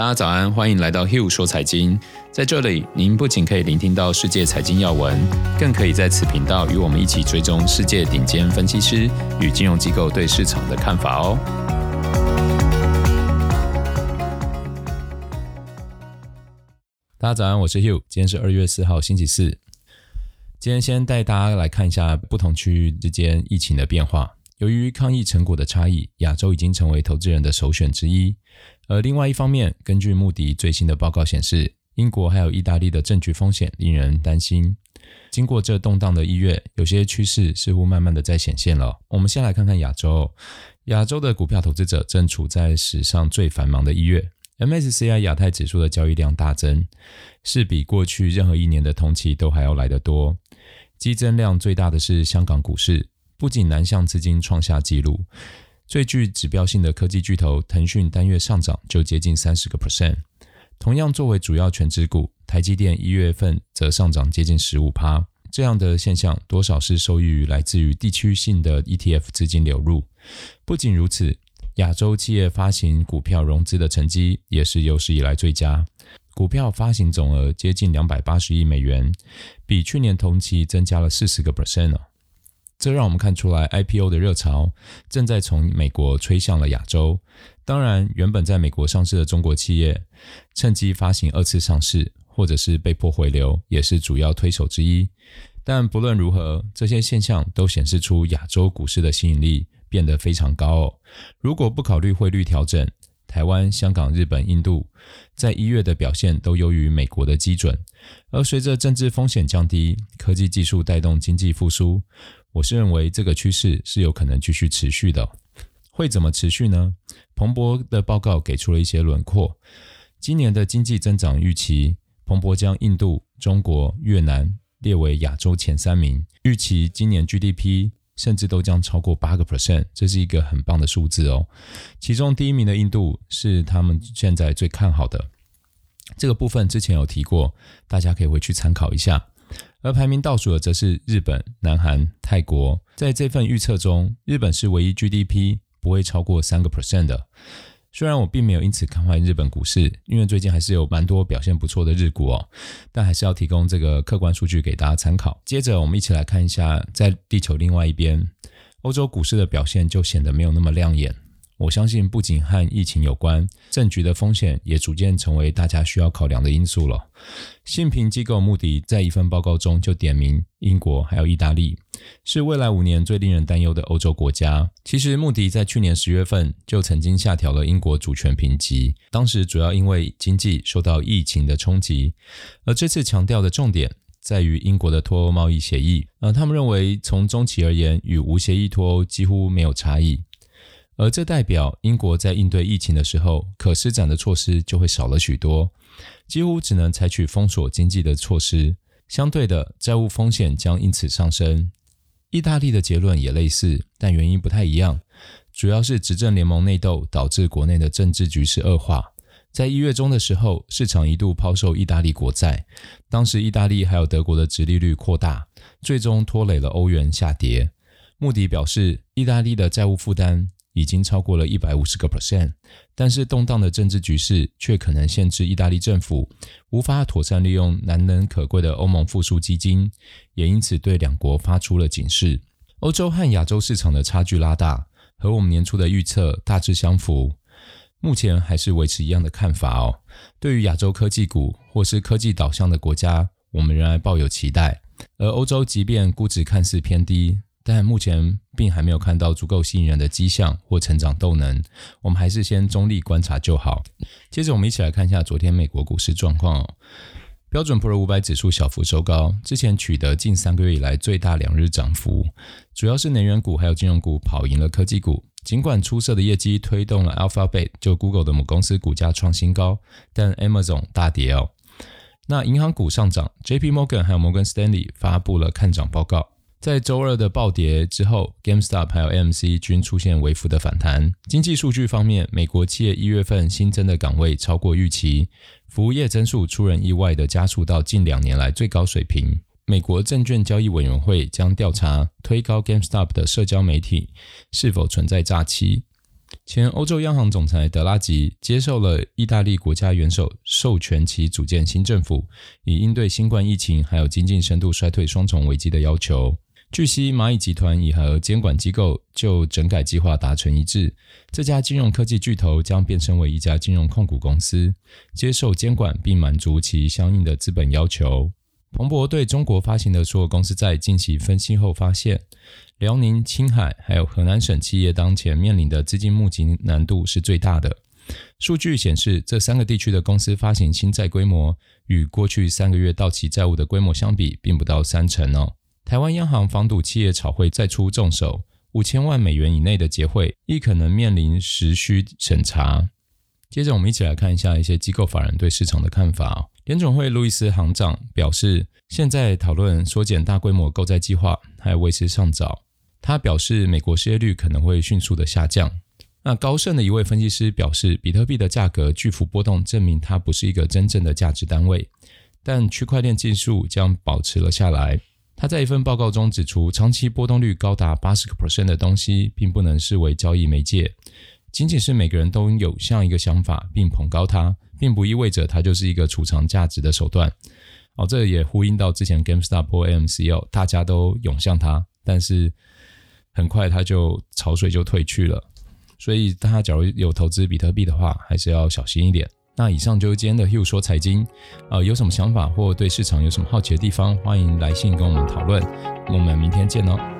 大家早安，欢迎来到 Hill 说财经。在这里，您不仅可以聆听到世界财经要闻，更可以在此频道与我们一起追踪世界顶尖分析师与金融机构对市场的看法哦。大家早安，我是 Hill，今天是二月四号，星期四。今天先带大家来看一下不同区域之间疫情的变化。由于抗疫成果的差异，亚洲已经成为投资人的首选之一。而另外一方面，根据穆迪最新的报告显示，英国还有意大利的政局风险令人担心。经过这动荡的一月，有些趋势似乎慢慢的在显现了。我们先来看看亚洲，亚洲的股票投资者正处在史上最繁忙的一月，MSCI 亚太指数的交易量大增，是比过去任何一年的同期都还要来得多。激增量最大的是香港股市。不仅南向资金创下纪录，最具指标性的科技巨头腾讯单月上涨就接近三十个 percent。同样作为主要全资股，台积电一月份则上涨接近十五趴。这样的现象多少是受益于来自于地区性的 ETF 资金流入。不仅如此，亚洲企业发行股票融资的成绩也是有史以来最佳，股票发行总额接近两百八十亿美元，比去年同期增加了四十个 percent 这让我们看出来，IPO 的热潮正在从美国吹向了亚洲。当然，原本在美国上市的中国企业趁机发行二次上市，或者是被迫回流，也是主要推手之一。但不论如何，这些现象都显示出亚洲股市的吸引力变得非常高哦。如果不考虑汇率调整，台湾、香港、日本、印度在一月的表现都优于美国的基准。而随着政治风险降低，科技技术带动经济复苏。我是认为这个趋势是有可能继续持续的，会怎么持续呢？彭博的报告给出了一些轮廓。今年的经济增长预期，彭博将印度、中国、越南列为亚洲前三名，预期今年 GDP 甚至都将超过八个 percent，这是一个很棒的数字哦。其中第一名的印度是他们现在最看好的，这个部分之前有提过，大家可以回去参考一下。而排名倒数的则是日本、南韩、泰国。在这份预测中，日本是唯一 GDP 不会超过三个 percent 的。虽然我并没有因此看坏日本股市，因为最近还是有蛮多表现不错的日股哦，但还是要提供这个客观数据给大家参考。接着，我们一起来看一下，在地球另外一边，欧洲股市的表现就显得没有那么亮眼。我相信，不仅和疫情有关，政局的风险也逐渐成为大家需要考量的因素了。信评机构穆迪在一份报告中就点名英国还有意大利是未来五年最令人担忧的欧洲国家。其实，穆迪在去年十月份就曾经下调了英国主权评级，当时主要因为经济受到疫情的冲击，而这次强调的重点在于英国的脱欧贸易协议。呃，他们认为从中期而言，与无协议脱欧几乎没有差异。而这代表英国在应对疫情的时候，可施展的措施就会少了许多，几乎只能采取封锁经济的措施。相对的，债务风险将因此上升。意大利的结论也类似，但原因不太一样，主要是执政联盟内斗导致国内的政治局势恶化。在一月中的时候，市场一度抛售意大利国债，当时意大利还有德国的殖利率扩大，最终拖累了欧元下跌。穆迪表示，意大利的债务负担。已经超过了一百五十个 percent，但是动荡的政治局势却可能限制意大利政府无法妥善利用难能可贵的欧盟复苏基金，也因此对两国发出了警示。欧洲和亚洲市场的差距拉大，和我们年初的预测大致相符。目前还是维持一样的看法哦。对于亚洲科技股或是科技导向的国家，我们仍然抱有期待。而欧洲即便估值看似偏低，但目前并还没有看到足够吸引人的迹象或成长动能，我们还是先中立观察就好。接着，我们一起来看一下昨天美国股市状况哦。标准普尔五百指数小幅收高，之前取得近三个月以来最大两日涨幅，主要是能源股还有金融股跑赢了科技股。尽管出色的业绩推动了 Alphabet 就 Google 的母公司股价创新高，但 Amazon 大跌哦。那银行股上涨，JP Morgan 还有摩根 Stanley 发布了看涨报告。在周二的暴跌之后，GameStop 还有 MC 均出现微幅的反弹。经济数据方面，美国企业一月份新增的岗位超过预期，服务业增速出人意外的加速到近两年来最高水平。美国证券交易委员会将调查推高 GameStop 的社交媒体是否存在诈欺。前欧洲央行总裁德拉吉接受了意大利国家元首授权其组建新政府，以应对新冠疫情还有经济深度衰退双重危机的要求。据悉，蚂蚁集团已和监管机构就整改计划达成一致。这家金融科技巨头将变身为一家金融控股公司，接受监管并满足其相应的资本要求。彭博对中国发行的所有公司债进行分析后发现，辽宁、青海还有河南省企业当前面临的资金募集难度是最大的。数据显示，这三个地区的公司发行新债规模与过去三个月到期债务的规模相比，并不到三成哦。台湾央行防堵企业炒汇再出重手，五千万美元以内的结汇亦可能面临时需审查。接着，我们一起来看一下一些机构法人对市场的看法。联总会路易斯行长表示，现在讨论缩减大规模购债计划还为时尚早。他表示，美国失业率可能会迅速的下降。那高盛的一位分析师表示，比特币的价格巨幅波动，证明它不是一个真正的价值单位，但区块链技术将保持了下来。他在一份报告中指出，长期波动率高达八十个 percent 的东西，并不能视为交易媒介。仅仅是每个人都有像一个想法，并捧高它，并不意味着它就是一个储藏价值的手段。哦，这也呼应到之前 GameStop 或 AMC 哦，大家都涌向它，但是很快它就潮水就退去了。所以大家假如有投资比特币的话，还是要小心一点。那以上就是今天的 Hugh 说财经，呃，有什么想法或对市场有什么好奇的地方，欢迎来信跟我们讨论。我们明天见哦。